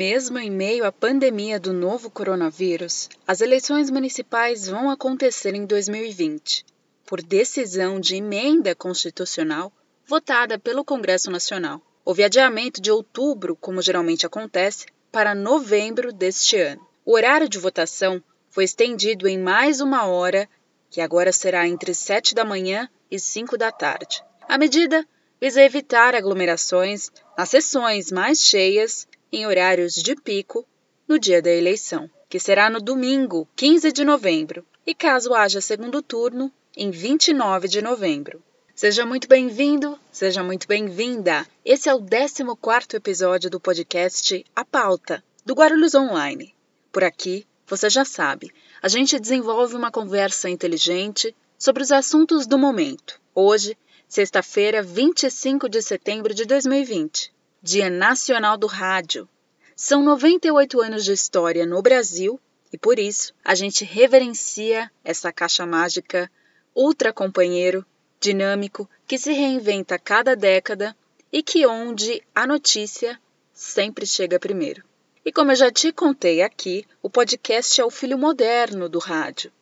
Mesmo em meio à pandemia do novo coronavírus, as eleições municipais vão acontecer em 2020, por decisão de emenda constitucional votada pelo Congresso Nacional. Houve adiamento de outubro, como geralmente acontece, para novembro deste ano. O horário de votação foi estendido em mais uma hora, que agora será entre 7 da manhã e 5 da tarde. A medida visa evitar aglomerações nas sessões mais cheias em horários de pico no dia da eleição, que será no domingo, 15 de novembro, e caso haja segundo turno, em 29 de novembro. Seja muito bem-vindo, seja muito bem-vinda. Esse é o 14 episódio do podcast A Pauta, do Guarulhos Online. Por aqui, você já sabe, a gente desenvolve uma conversa inteligente sobre os assuntos do momento. Hoje, sexta-feira, 25 de setembro de 2020. Dia Nacional do Rádio. São 98 anos de história no Brasil e por isso a gente reverencia essa caixa mágica ultra companheiro, dinâmico, que se reinventa a cada década e que onde a notícia sempre chega primeiro. E como eu já te contei aqui, o podcast é o filho moderno do rádio.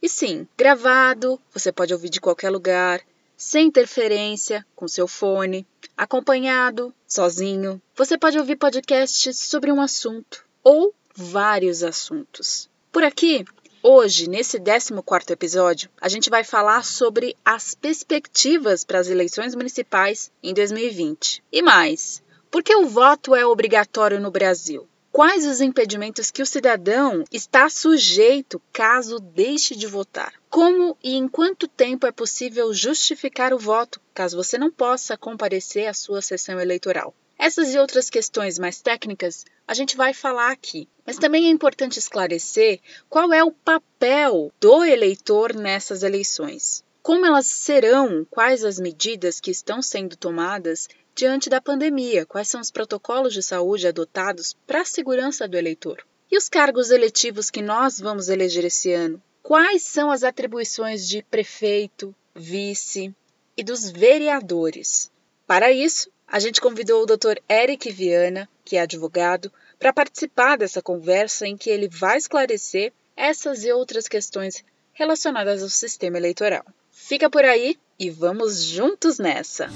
E sim, gravado, você pode ouvir de qualquer lugar, sem interferência, com seu fone, acompanhado, sozinho. Você pode ouvir podcasts sobre um assunto ou vários assuntos. Por aqui, hoje, nesse 14 episódio, a gente vai falar sobre as perspectivas para as eleições municipais em 2020. E mais, por que o voto é obrigatório no Brasil? Quais os impedimentos que o cidadão está sujeito caso deixe de votar? Como e em quanto tempo é possível justificar o voto, caso você não possa comparecer à sua sessão eleitoral? Essas e outras questões mais técnicas a gente vai falar aqui, mas também é importante esclarecer qual é o papel do eleitor nessas eleições. Como elas serão, quais as medidas que estão sendo tomadas diante da pandemia, quais são os protocolos de saúde adotados para a segurança do eleitor. E os cargos eletivos que nós vamos eleger esse ano? Quais são as atribuições de prefeito, vice e dos vereadores? Para isso, a gente convidou o Dr. Eric Viana, que é advogado, para participar dessa conversa em que ele vai esclarecer essas e outras questões relacionadas ao sistema eleitoral. Fica por aí e vamos juntos nessa!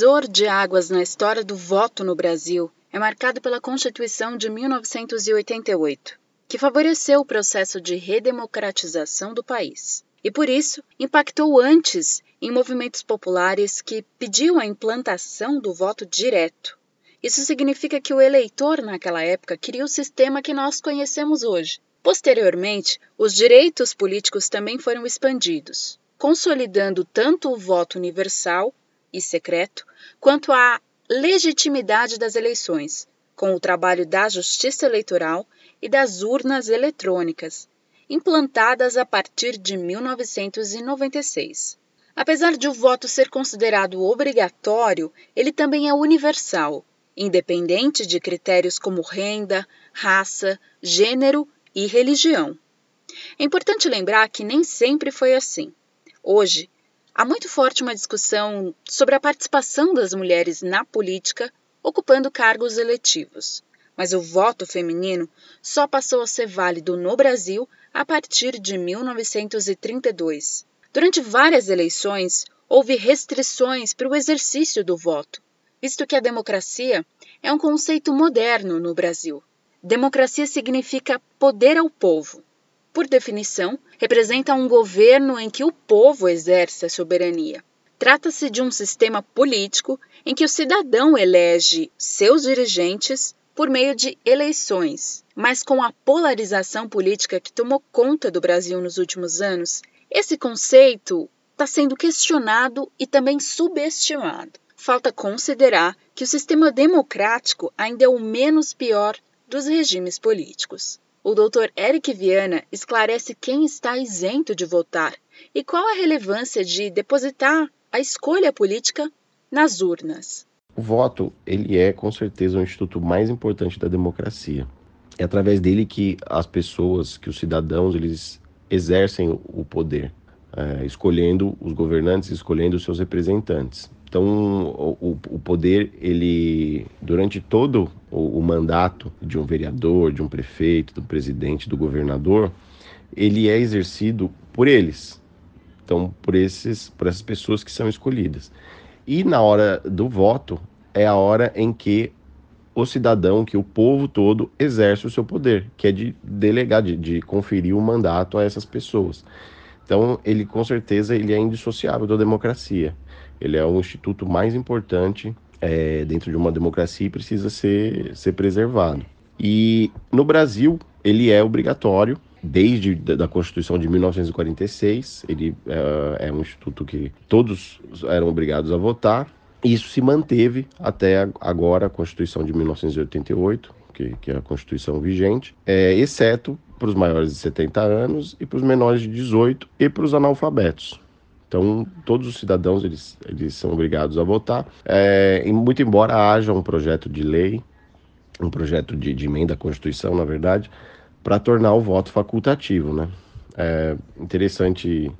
Divisor de águas na história do voto no Brasil é marcado pela Constituição de 1988, que favoreceu o processo de redemocratização do país. E por isso, impactou antes em movimentos populares que pediam a implantação do voto direto. Isso significa que o eleitor, naquela época, queria o sistema que nós conhecemos hoje. Posteriormente, os direitos políticos também foram expandidos, consolidando tanto o voto universal e secreto quanto à legitimidade das eleições, com o trabalho da Justiça Eleitoral e das urnas eletrônicas, implantadas a partir de 1996. Apesar de o voto ser considerado obrigatório, ele também é universal, independente de critérios como renda, raça, gênero e religião. É importante lembrar que nem sempre foi assim. Hoje, Há muito forte uma discussão sobre a participação das mulheres na política ocupando cargos eletivos. Mas o voto feminino só passou a ser válido no Brasil a partir de 1932. Durante várias eleições, houve restrições para o exercício do voto, visto que a democracia é um conceito moderno no Brasil. Democracia significa poder ao povo, por definição, representa um governo em que o povo exerce a soberania. Trata-se de um sistema político em que o cidadão elege seus dirigentes por meio de eleições. Mas com a polarização política que tomou conta do Brasil nos últimos anos, esse conceito está sendo questionado e também subestimado. Falta considerar que o sistema democrático ainda é o menos pior dos regimes políticos. O Dr. Eric Viana esclarece quem está isento de votar e qual a relevância de depositar a escolha política nas urnas. O voto, ele é com certeza o instituto mais importante da democracia. É através dele que as pessoas, que os cidadãos, eles exercem o poder, é, escolhendo os governantes, escolhendo os seus representantes. Então, o, o poder, ele, durante todo o, o, mandato de um vereador, de um prefeito, do presidente, do governador, ele é exercido por eles. Então, por, esses, por essas pessoas que são escolhidas. E na hora do voto, é a hora em que o cidadão, que o povo todo exerce o seu poder, que é de delegar, de, de conferir o mandato a essas pessoas. Então, ele com certeza ele é indissociável da democracia. Ele é o instituto mais importante é, dentro de uma democracia e precisa ser, ser preservado. E no Brasil, ele é obrigatório desde da Constituição de 1946. Ele é, é um instituto que todos eram obrigados a votar. Isso se manteve até agora, a Constituição de 1988, que, que é a Constituição vigente, é, exceto para os maiores de 70 anos e para os menores de 18 e para os analfabetos. Então, todos os cidadãos eles, eles são obrigados a votar. É, muito embora haja um projeto de lei, um projeto de, de emenda à Constituição, na verdade, para tornar o voto facultativo, né? É interessante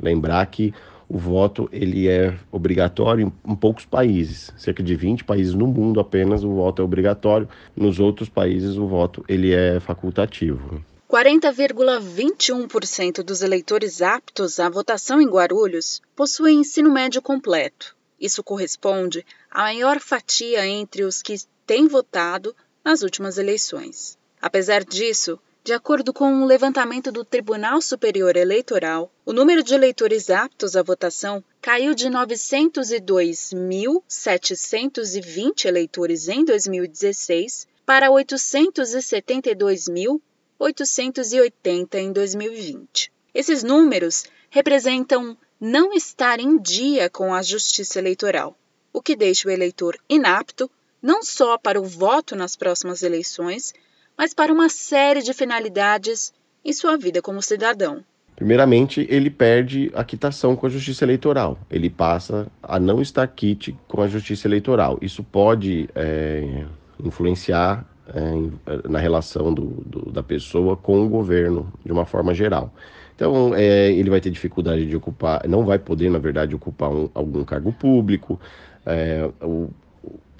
lembrar que o voto ele é obrigatório em, em, poucos países, cerca de 20 países no mundo apenas o voto é obrigatório, nos outros países o voto ele é facultativo. 40,21% dos eleitores aptos à votação em Guarulhos possuem ensino médio completo. Isso corresponde à maior fatia entre os que têm votado nas últimas eleições. Apesar disso, de acordo com um levantamento do Tribunal Superior Eleitoral, o número de eleitores aptos à votação caiu de 902.720 eleitores em 2016 para 872.000 880 em 2020. Esses números representam não estar em dia com a justiça eleitoral, o que deixa o eleitor inapto não só para o voto nas próximas eleições, mas para uma série de finalidades em sua vida como cidadão. Primeiramente, ele perde a quitação com a justiça eleitoral. Ele passa a não estar quite com a justiça eleitoral. Isso pode é, influenciar é, na relação do, do, da pessoa com o governo de uma forma geral. Então, é, ele vai ter dificuldade de ocupar, não vai poder, na verdade, ocupar um, algum cargo público. É, o,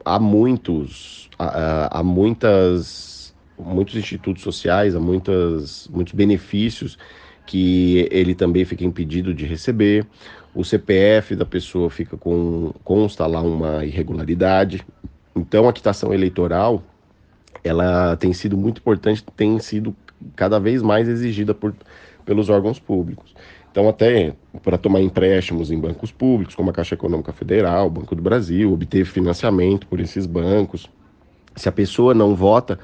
há muitos, há, há, muitas, muitos institutos sociais, há muitas, muitos benefícios que ele também fica impedido de receber. O CPF da pessoa fica com consta lá uma irregularidade. Então, a quitação eleitoral ela tem sido muito importante, tem sido cada vez mais exigida por, pelos órgãos públicos. Então, até para tomar empréstimos em bancos públicos, como a Caixa Econômica Federal, o Banco do Brasil, obter financiamento por esses bancos. Se a pessoa não vota,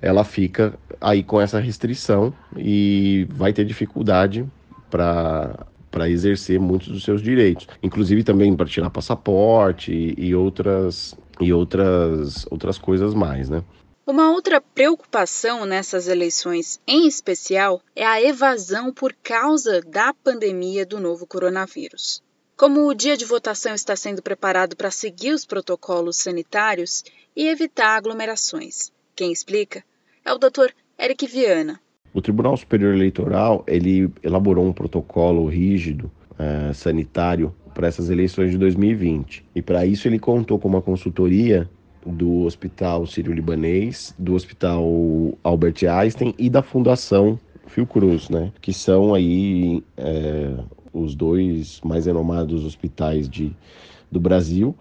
ela fica aí com essa restrição e vai ter dificuldade para para exercer muitos dos seus direitos, inclusive também para tirar passaporte e, e outras e outras outras coisas mais, né? Uma outra preocupação nessas eleições, em especial, é a evasão por causa da pandemia do novo coronavírus. Como o dia de votação está sendo preparado para seguir os protocolos sanitários e evitar aglomerações. Quem explica é o Dr. Eric Viana. O Tribunal Superior Eleitoral ele elaborou um protocolo rígido uh, sanitário para essas eleições de 2020 e para isso ele contou com uma consultoria do Hospital Sírio-Libanês, do Hospital Albert Einstein e da Fundação Fiocruz, né? Que são aí é, os dois mais renomados hospitais de, do Brasil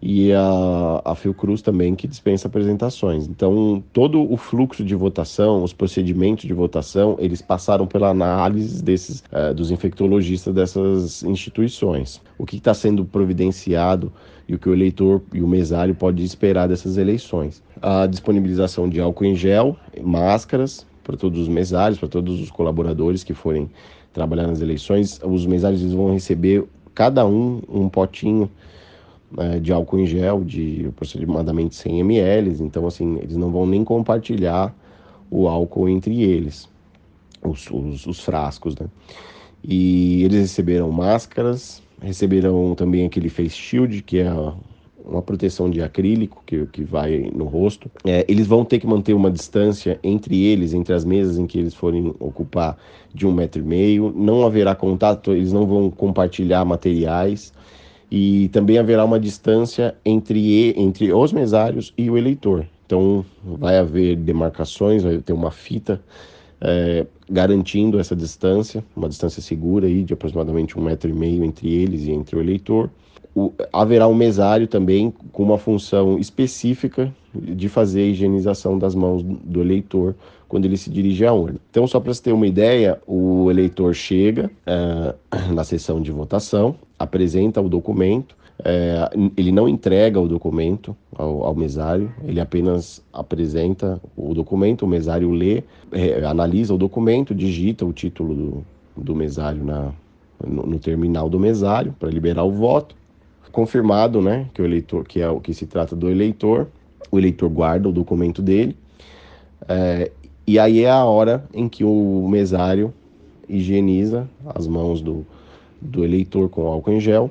e a, a Fiocruz também que dispensa apresentações. Então, todo o fluxo de votação, os procedimentos de votação, eles passaram pela análise desses uh, dos infectologistas dessas instituições. O que está sendo providenciado e o que o eleitor e o mesário pode esperar dessas eleições. A disponibilização de álcool em gel, máscaras para todos os mesários, para todos os colaboradores que forem trabalhar nas eleições. Os mesários vão receber cada um um potinho né, de álcool em gel de aproximadamente 100 ml, então assim, eles não vão nem compartilhar o álcool entre eles, os, os, os frascos, né? E eles receberam máscaras, receberam também aquele face shield, que é uma proteção de acrílico que, que vai no rosto. É, eles vão ter que manter uma distância entre eles, entre as mesas em que eles forem ocupar, de um metro e meio. Não haverá contato, eles não vão compartilhar materiais. E também haverá uma distância entre, entre os mesários e o eleitor. Então, vai haver demarcações, vai ter uma fita é, garantindo essa distância, uma distância segura aí de aproximadamente um metro e meio entre eles e entre o eleitor. O, haverá um mesário também com uma função específica de fazer a higienização das mãos do eleitor quando ele se dirige à urna. Então, só para você ter uma ideia, o eleitor chega uh, na sessão de votação, apresenta o documento, é, ele não entrega o documento ao, ao, mesário, ele apenas apresenta o documento, o mesário lê, é, analisa o documento, digita o título do, do mesário na, no, no terminal do mesário para liberar o voto. Confirmado, né, que o eleitor, que é o que se trata do eleitor, o eleitor guarda o documento dele. É, e aí é a hora em que o mesário higieniza as mãos do, do eleitor com álcool em gel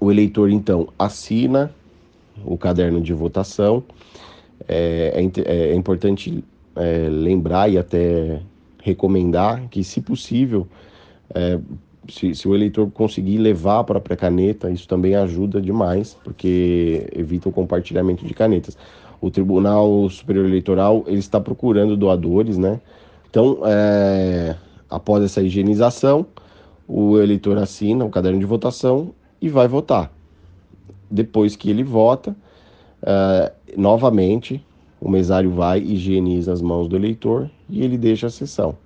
o eleitor, então, assina o caderno de votação. É, é, é importante é, lembrar e até recomendar que, se possível, é, se, se, o eleitor conseguir levar a própria caneta, isso também ajuda demais, porque evita o compartilhamento de canetas. O Tribunal Superior Eleitoral ele está procurando doadores, né? Então, é, após essa higienização, o eleitor assina o caderno de votação e vai votar. Depois que ele vota, uh, novamente o mesário vai higieniza as mãos do eleitor e ele deixa a sessão.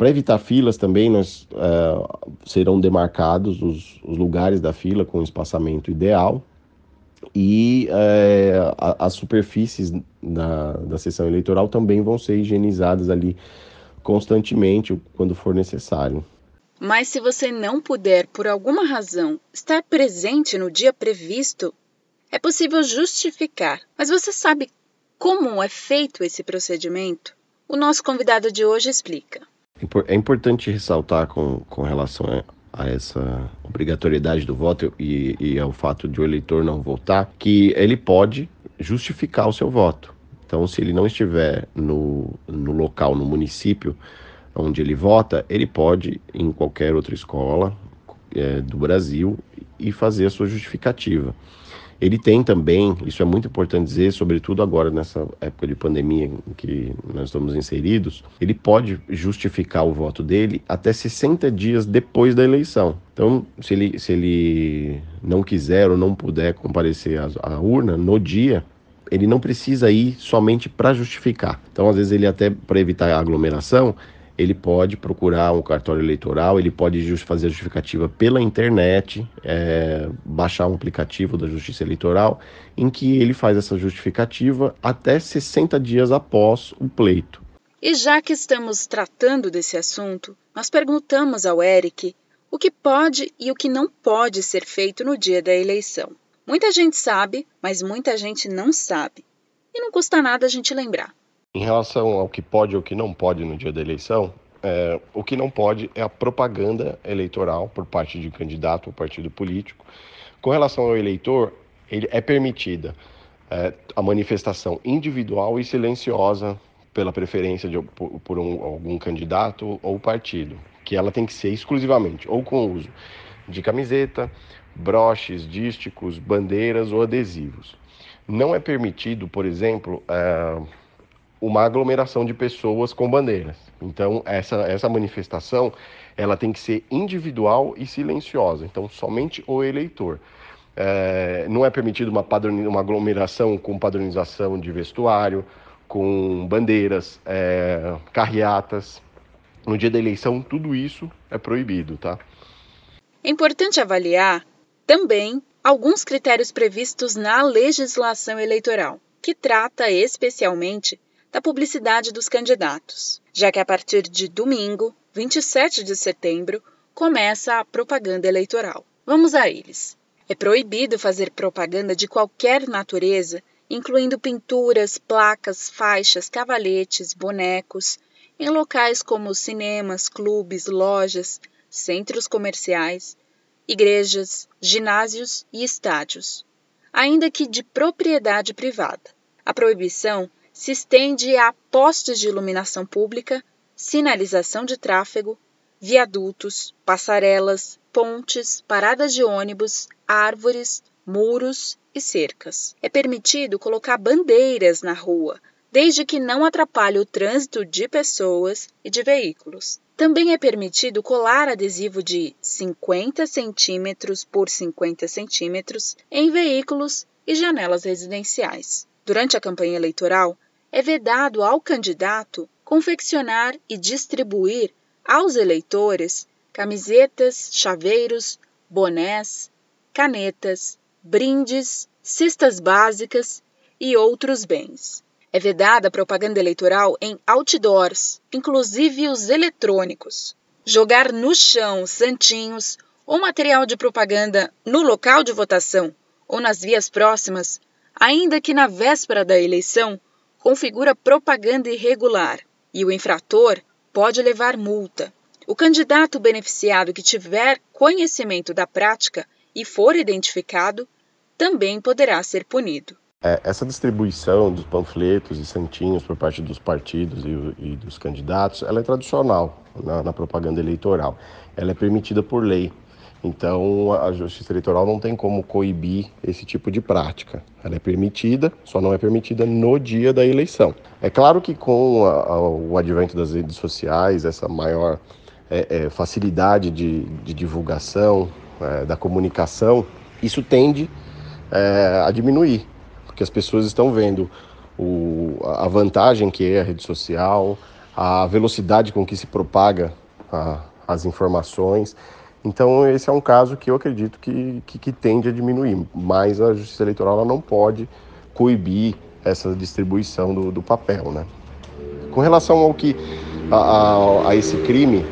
Para evitar filas também, nós uh, serão demarcados os, os, lugares da fila com espaçamento ideal e uh, a, as superfícies da, da sessão eleitoral também vão ser higienizadas ali constantemente quando for necessário. Mas se você não puder, por alguma razão, estar presente no dia previsto, é possível justificar. Mas você sabe como é feito esse procedimento? O nosso convidado de hoje explica. É importante ressaltar com, com relação a, a essa obrigatoriedade do voto e, e ao fato de o eleitor não votar, que ele pode justificar o seu voto. Então, se ele não estiver no, no local, no município onde ele vota, ele pode ir em qualquer outra escola é, do Brasil e fazer a sua justificativa. Ele tem também, isso é muito importante dizer, sobretudo agora nessa época de pandemia em que nós estamos inseridos, ele pode justificar o voto dele até 60 dias depois da eleição. Então, se ele, se ele não quiser ou não puder comparecer à, à urna no dia, ele não precisa ir somente para justificar. Então, às vezes, ele até para evitar aglomeração, ele pode procurar um cartório eleitoral, ele pode fazer a justificativa pela internet, é, baixar um aplicativo da Justiça Eleitoral, em que ele faz essa justificativa até 60 dias após o pleito. E já que estamos tratando desse assunto, nós perguntamos ao Eric o que pode e o que não pode ser feito no dia da eleição. Muita gente sabe, mas muita gente não sabe. E não custa nada a gente lembrar. Em relação ao que pode ou que não pode no dia da eleição, é, o que não pode é a propaganda eleitoral por parte de candidato ou partido político. Com relação ao eleitor, ele é permitida é, a manifestação individual e silenciosa pela preferência de, por, por um, algum candidato ou partido, que ela tem que ser exclusivamente ou com uso de camiseta, broches, dísticos, bandeiras ou adesivos. Não é permitido, por exemplo, é, uma aglomeração de pessoas com bandeiras. Então, essa, essa manifestação ela tem que ser individual e silenciosa. Então, somente o eleitor. É, não é permitido uma, uma aglomeração com padronização de vestuário, com bandeiras, é, carreatas. No dia da eleição, tudo isso é proibido, tá? É importante avaliar também alguns critérios previstos na legislação eleitoral, que trata especialmente da publicidade dos candidatos, já que a partir de domingo, 27 de setembro, começa a propaganda eleitoral. Vamos a eles. É proibido fazer propaganda de qualquer natureza, incluindo pinturas, placas, faixas, cavalhetes, bonecos, em locais como cinemas, clubes, lojas, centros comerciais, igrejas, ginásios e estádios, ainda que de propriedade privada. A proibição se estende a postes de iluminação pública, sinalização de tráfego, viadutos, passarelas, pontes, paradas de ônibus, árvores, muros e cercas. É permitido colocar bandeiras na rua, desde que não atrapalhe o trânsito de pessoas e de veículos. Também é permitido colar adesivo de 50 centímetros por 50 centímetros em veículos e janelas residenciais. Durante a campanha eleitoral, é vedado ao candidato confeccionar e distribuir aos eleitores camisetas, chaveiros, bonés, canetas, brindes, cestas básicas e outros bens. É vedada a propaganda eleitoral em outdoors, inclusive os eletrônicos. Jogar no chão santinhos ou material de propaganda no local de votação ou nas vias próximas, ainda que na véspera da eleição, configura propaganda irregular e o infrator pode levar multa. O candidato beneficiado que tiver conhecimento da prática e for identificado também poderá ser punido. É, essa distribuição dos panfletos e santinhos por parte dos partidos e, e dos candidatos, ela é tradicional na, na, propaganda eleitoral. Ela é permitida por lei. Então, a Justiça Eleitoral não tem como coibir esse tipo de prática. Ela é permitida, só não é permitida no dia da eleição. É claro que com a, o advento das redes sociais, essa maior é, é, facilidade de, de divulgação, é, da comunicação, isso tende é, a diminuir que as pessoas estão vendo o, a vantagem que é a rede social, a velocidade com que se propaga a, as informações. Então, esse é um caso que eu acredito que, que, que tende a diminuir, mas a Justiça Eleitoral não pode coibir essa distribuição do, do papel. Né? Com relação ao que a, a, a esse crime,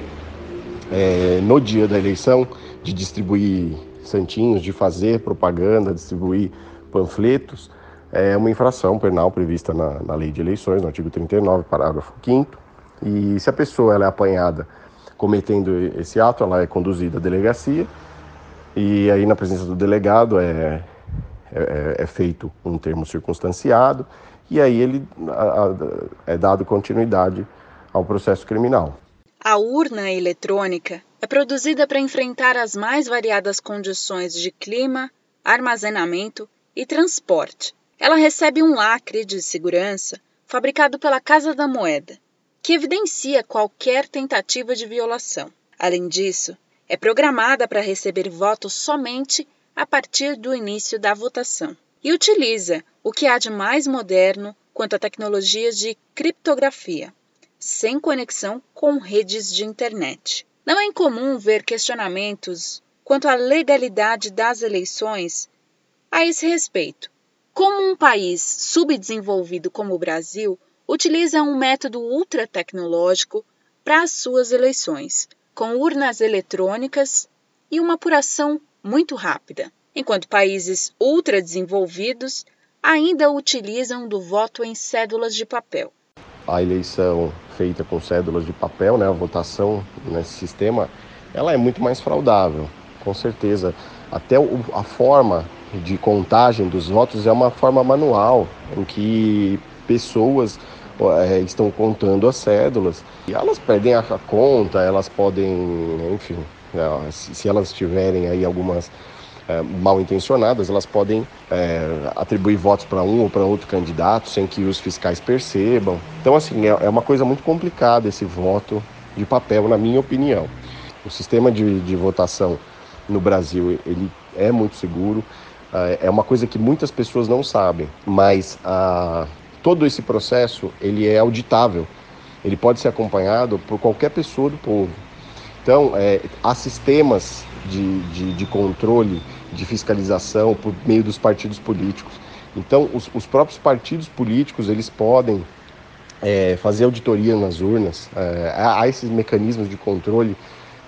é, no dia da eleição, de distribuir santinhos, de fazer propaganda, distribuir panfletos, é uma infração penal prevista na, na lei de eleições, no artigo 39, parágrafo 5 e se a pessoa ela é apanhada cometendo esse ato, ela é conduzida à delegacia e aí na presença do delegado é, é, é feito um termo circunstanciado e aí ele a, a, é dado continuidade ao processo criminal. A urna eletrônica é produzida para enfrentar as mais variadas condições de clima, armazenamento e transporte ela recebe um lacre de segurança fabricado pela Casa da Moeda, que evidencia qualquer tentativa de violação. Além disso, é programada para receber votos somente a partir do início da votação e utiliza o que há de mais moderno quanto a tecnologias de criptografia, sem conexão com redes de internet. Não é incomum ver questionamentos quanto à legalidade das eleições a esse respeito, como um país subdesenvolvido como o Brasil utiliza um método ultra-tecnológico para as suas eleições, com urnas eletrônicas e uma apuração muito rápida, enquanto países ultra-desenvolvidos ainda utilizam do voto em cédulas de papel. A eleição feita com cédulas de papel, né, a votação nesse sistema, ela é muito mais fraudável, com certeza. Até a forma de contagem dos votos é uma forma manual, em que pessoas estão contando as cédulas e elas perdem a, conta, elas podem, enfim, é, se, elas tiverem aí algumas é, mal intencionadas, elas podem é, atribuir votos para um ou para outro candidato sem que os fiscais percebam. Então, assim, é, é uma coisa muito complicada esse voto de papel, na minha opinião. O sistema de, de votação no Brasil ele é muito seguro. Ah, é uma coisa que muitas pessoas não sabem, mas a, todo esse processo ele é auditável. Ele pode ser acompanhado por qualquer pessoa do povo. Então, é, há sistemas de, de, de, controle, de fiscalização por meio dos partidos políticos. Então, os, os próprios partidos políticos eles podem é, fazer auditoria nas urnas. É, há esses mecanismos de controle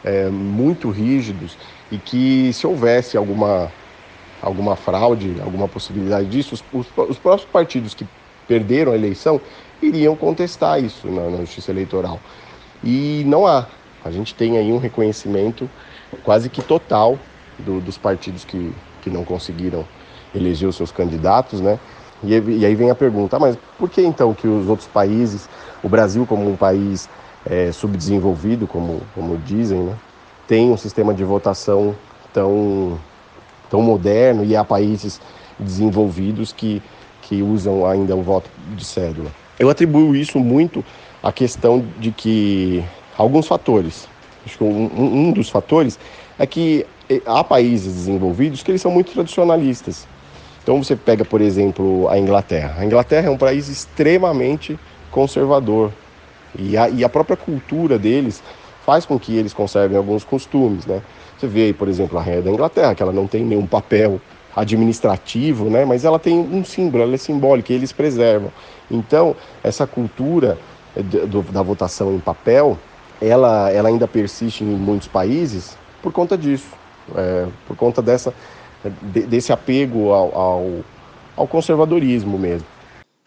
é, muito rígidos e que se houvesse alguma alguma fraude, alguma possibilidade disso, os, os, os próprios partidos que perderam a eleição iriam contestar isso na, na justiça eleitoral. E não há. A gente tem aí um reconhecimento quase que total do, dos partidos que, que não conseguiram eleger os seus candidatos, né? E, e aí vem a pergunta, ah, mas por que então que os outros países, o Brasil como um país é, subdesenvolvido, como, como dizem, né, tem um sistema de votação tão, tão moderno e há países desenvolvidos que, que usam ainda o voto de cédula. Eu atribuo isso muito à questão de que alguns fatores. Acho que um, um dos fatores é que eh, há países desenvolvidos que eles são muito tradicionalistas. Então você pega, por exemplo, a Inglaterra. A Inglaterra é um país extremamente conservador e a, e a própria cultura deles faz com que eles conservem alguns costumes, né? Você vê por exemplo, a rainha da Inglaterra, que ela não tem nenhum papel administrativo, né? Mas ela tem um símbolo, ela é simbólica, e eles preservam. Então, essa cultura eh, da votação em papel, ela, ela ainda persiste em muitos países por conta disso, é, por conta dessa desse apego ao, ao, ao conservadorismo mesmo.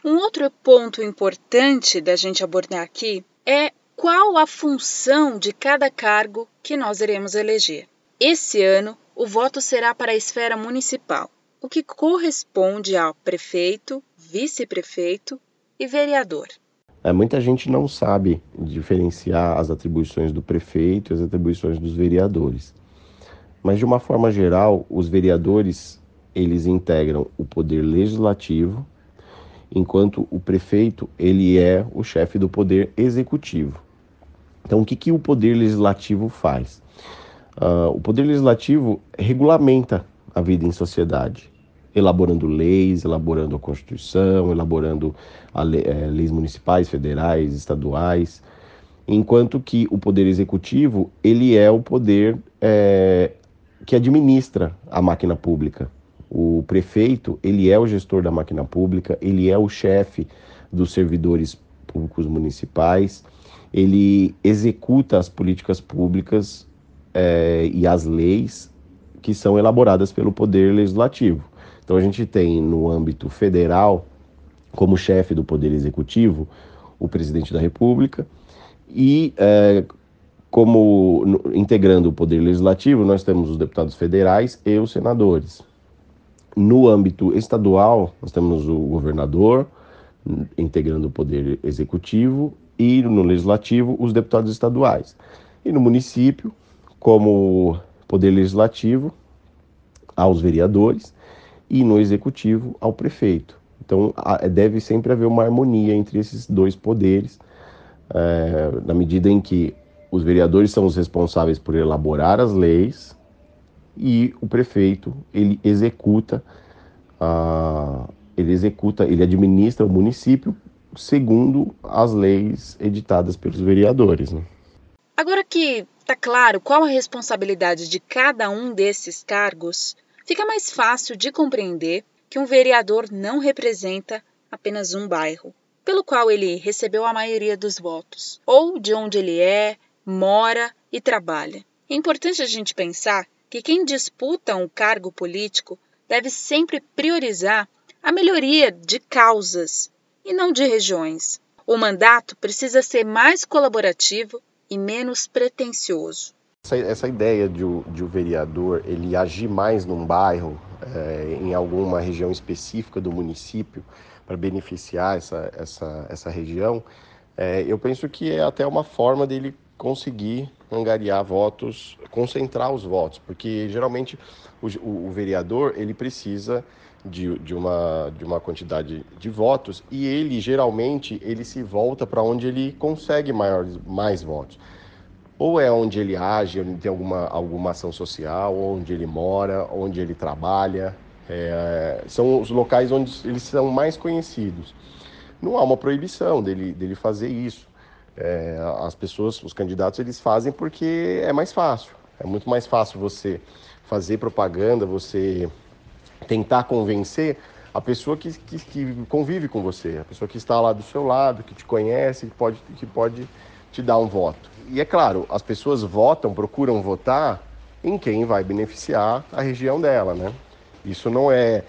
Um outro ponto importante da gente abordar aqui é qual a função de cada cargo que nós iremos eleger. Esse ano, o voto será para a esfera municipal, o que corresponde ao prefeito, vice-prefeito e vereador. É, muita gente não sabe diferenciar as atribuições do prefeito e as atribuições dos vereadores. Mas de uma forma geral, os vereadores eles integram o poder legislativo, enquanto o prefeito ele é o chefe do poder executivo. Então, o que, que o poder legislativo faz? Uh, o poder legislativo regulamenta a vida em sociedade, elaborando leis, elaborando a Constituição, elaborando é, leis municipais, federais, estaduais, enquanto que o poder executivo ele é o poder é, que administra a máquina pública. O prefeito, ele é o gestor da máquina pública, ele é o chefe dos servidores públicos municipais, ele executa as políticas públicas é, e as leis que são elaboradas pelo Poder Legislativo. Então a gente tem no âmbito federal, como chefe do Poder Executivo, o presidente da República, e é, como integrando o poder legislativo, nós temos os deputados federais e os senadores. No âmbito estadual, nós temos o governador integrando o poder executivo e no legislativo os deputados estaduais. E no município, como poder legislativo, aos vereadores e no executivo ao prefeito. Então deve sempre haver uma harmonia entre esses dois poderes, é, na medida em que os vereadores são os responsáveis por elaborar as leis e o prefeito ele executa uh, ele executa ele administra o município segundo as leis editadas pelos vereadores. Né? Agora que está claro qual a responsabilidade de cada um desses cargos, fica mais fácil de compreender que um vereador não representa apenas um bairro, pelo qual ele recebeu a maioria dos votos, ou de onde ele é, mora e trabalha. É importante a gente pensar que quem disputa um cargo político deve sempre priorizar a melhoria de causas e não de regiões. O mandato precisa ser mais colaborativo e menos pretensioso. Essa, essa ideia de o, de o, vereador ele agir mais num bairro, é, em alguma região específica do município, para beneficiar essa, essa, essa região, é, eu penso que é até uma forma dele conseguir angariar votos, concentrar os votos, porque geralmente o, o, o vereador ele precisa de, de, uma, de uma quantidade de votos e ele geralmente ele se volta para onde ele consegue maiores, mais votos. Ou é onde ele age, onde tem alguma, alguma ação social, onde ele mora, onde ele trabalha. É, são os locais onde eles são mais conhecidos. Não há uma proibição dele, dele fazer isso. É, as pessoas, os candidatos, eles fazem porque é mais fácil. É muito mais fácil você fazer propaganda, você tentar convencer a pessoa que, que, que, convive com você, a pessoa que está lá do seu lado, que te conhece, que pode, que pode te dar um voto. E é claro, as pessoas votam, procuram votar em quem vai beneficiar a região dela, né? Isso não é,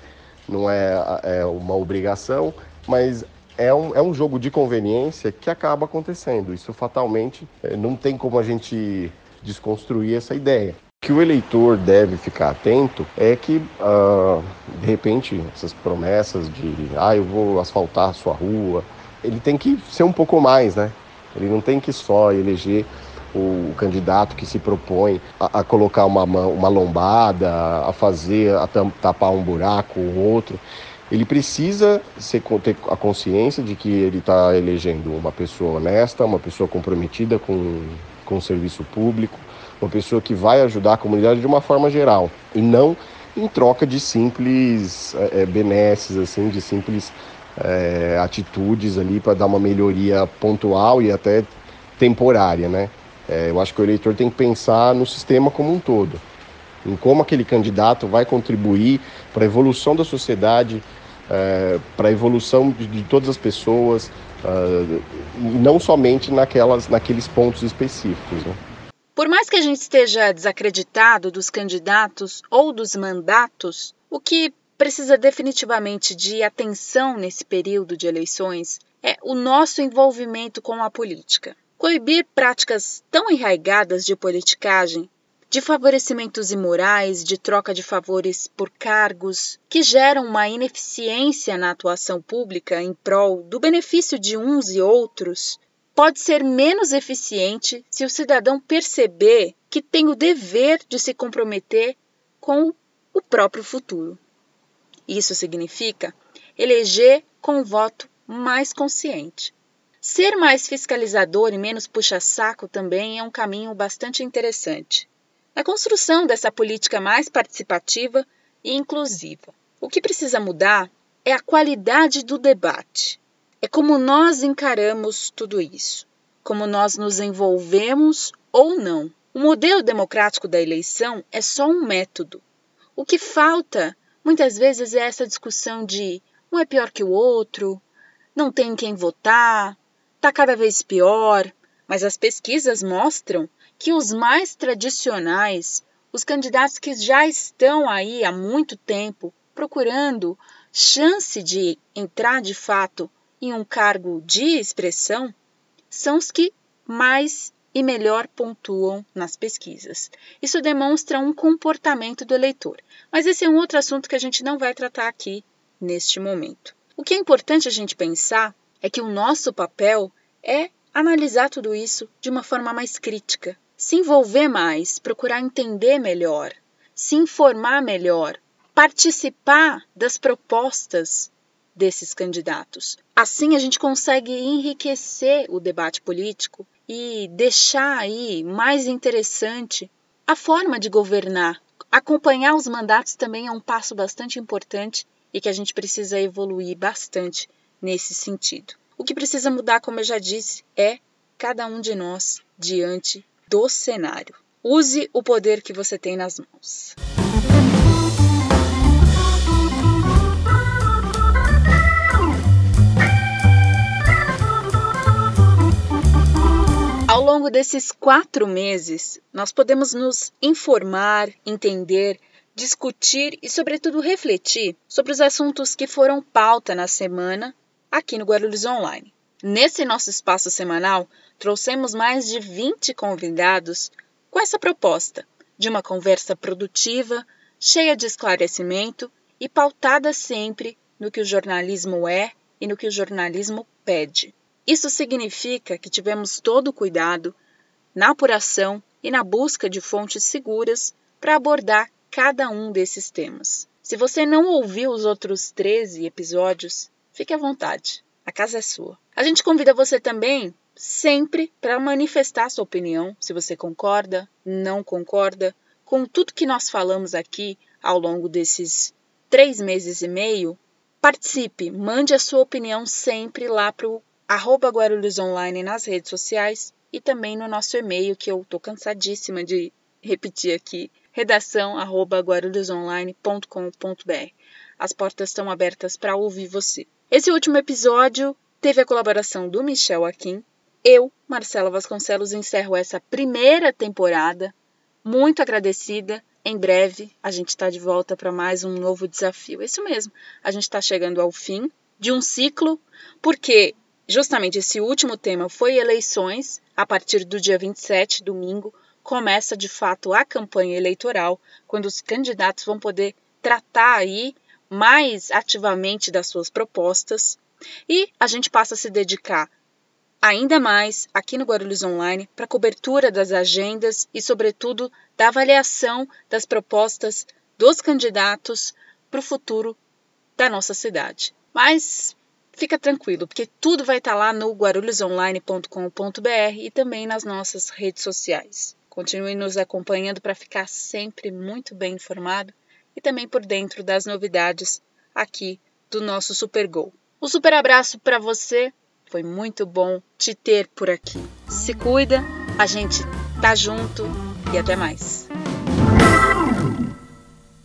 não é, é uma obrigação, mas é um, é um jogo de conveniência que acaba acontecendo. Isso fatalmente é, não tem como a gente desconstruir essa ideia. que o eleitor deve ficar atento é que, uh, de repente, essas promessas de ah, eu vou asfaltar a sua rua, ele tem que ser um pouco mais, né? Ele não tem que só eleger o candidato que se propõe a, a colocar uma, uma lombada, a fazer, a tapar um buraco ou outro. Ele precisa ser, ter a consciência de que ele está elegendo uma pessoa honesta, uma pessoa comprometida com, com o serviço público, uma pessoa que vai ajudar a comunidade de uma forma geral e não em troca de simples é, benesses, assim, de simples é, atitudes ali para dar uma melhoria pontual e até temporária, né? É, eu acho que o eleitor tem que pensar no sistema como um todo, em como aquele candidato vai contribuir para a evolução da sociedade, é, para a evolução de, de, todas as pessoas, uh, não somente naquelas, naqueles pontos específicos. Né? Por mais que a gente esteja desacreditado dos candidatos ou dos mandatos, o que precisa definitivamente de atenção nesse período de eleições é o nosso envolvimento com a política. Coibir práticas tão enraigadas de politicagem, de favorecimentos imorais, de troca de favores por cargos, que geram uma ineficiência na atuação pública em prol do benefício de uns e outros, pode ser menos eficiente se o cidadão perceber que tem o dever de se comprometer com o próprio futuro. Isso significa eleger com um voto mais consciente. Ser mais fiscalizador e menos puxa-saco também é um caminho bastante interessante. Na construção dessa política mais participativa e inclusiva. O que precisa mudar é a qualidade do debate. É como nós encaramos tudo isso, como nós nos envolvemos ou não. O modelo democrático da eleição é só um método. O que falta muitas vezes é essa discussão de um é pior que o outro, não tem quem votar, está cada vez pior. Mas as pesquisas mostram que os mais tradicionais, os candidatos que já estão aí há muito tempo procurando chance de entrar de fato em um cargo de expressão são os que mais e melhor pontuam nas pesquisas. Isso demonstra um comportamento do eleitor, mas esse é um outro assunto que a gente não vai tratar aqui neste momento. O que é importante a gente pensar é que o nosso papel é analisar tudo isso de uma forma mais crítica, se envolver mais, procurar entender melhor, se informar melhor, participar das propostas desses candidatos. Assim a gente consegue enriquecer o debate político e deixar aí mais interessante a forma de governar. Acompanhar os mandatos também é um passo bastante importante e que a gente precisa evoluir bastante nesse sentido. O que precisa mudar, como eu já disse, é cada um de nós diante do cenário. Use o poder que você tem nas mãos. Ao longo desses quatro meses, nós podemos nos informar, entender, discutir e, sobretudo, refletir sobre os assuntos que foram pauta na semana aqui no Guarulhos Online. Nesse nosso espaço semanal, trouxemos mais de 20 convidados com essa proposta de uma conversa produtiva, cheia de esclarecimento e pautada sempre no que o jornalismo é e no que o jornalismo pede. Isso significa que tivemos todo o cuidado na apuração e na busca de fontes seguras para abordar cada um desses temas. Se você não ouviu os outros 13 episódios, fique à vontade, a casa é sua. A gente convida você também sempre para manifestar sua opinião, se você concorda, não concorda, com tudo que nós falamos aqui ao longo desses três meses e meio. Participe, mande a sua opinião sempre lá para o arroba Guarulhos Online nas redes sociais e também no nosso e-mail, que eu estou cansadíssima de repetir aqui, redação arroba guarulhosonline.com.br. As portas estão abertas para ouvir você. Esse último episódio teve a colaboração do Michel Aquim. Eu, Marcela Vasconcelos, encerro essa primeira temporada. Muito agradecida. Em breve a gente está de volta para mais um novo desafio. Isso mesmo, a gente está chegando ao fim de um ciclo, porque justamente esse último tema foi eleições, a partir do dia 27, domingo, começa de fato a campanha eleitoral, quando os candidatos vão poder tratar aí mais ativamente das suas propostas e a gente passa a se dedicar ainda mais aqui no Guarulhos Online para cobertura das agendas e, sobretudo, da avaliação das propostas dos candidatos para o futuro da nossa cidade. Mas fica tranquilo, porque tudo vai estar lá no guarulhosonline.com.br e também nas nossas redes sociais. Continue nos acompanhando para ficar sempre muito bem informado e também por dentro das novidades aqui do nosso Super Gol. Um super abraço para você foi muito bom te ter por aqui. Se cuida, a gente tá junto e até mais.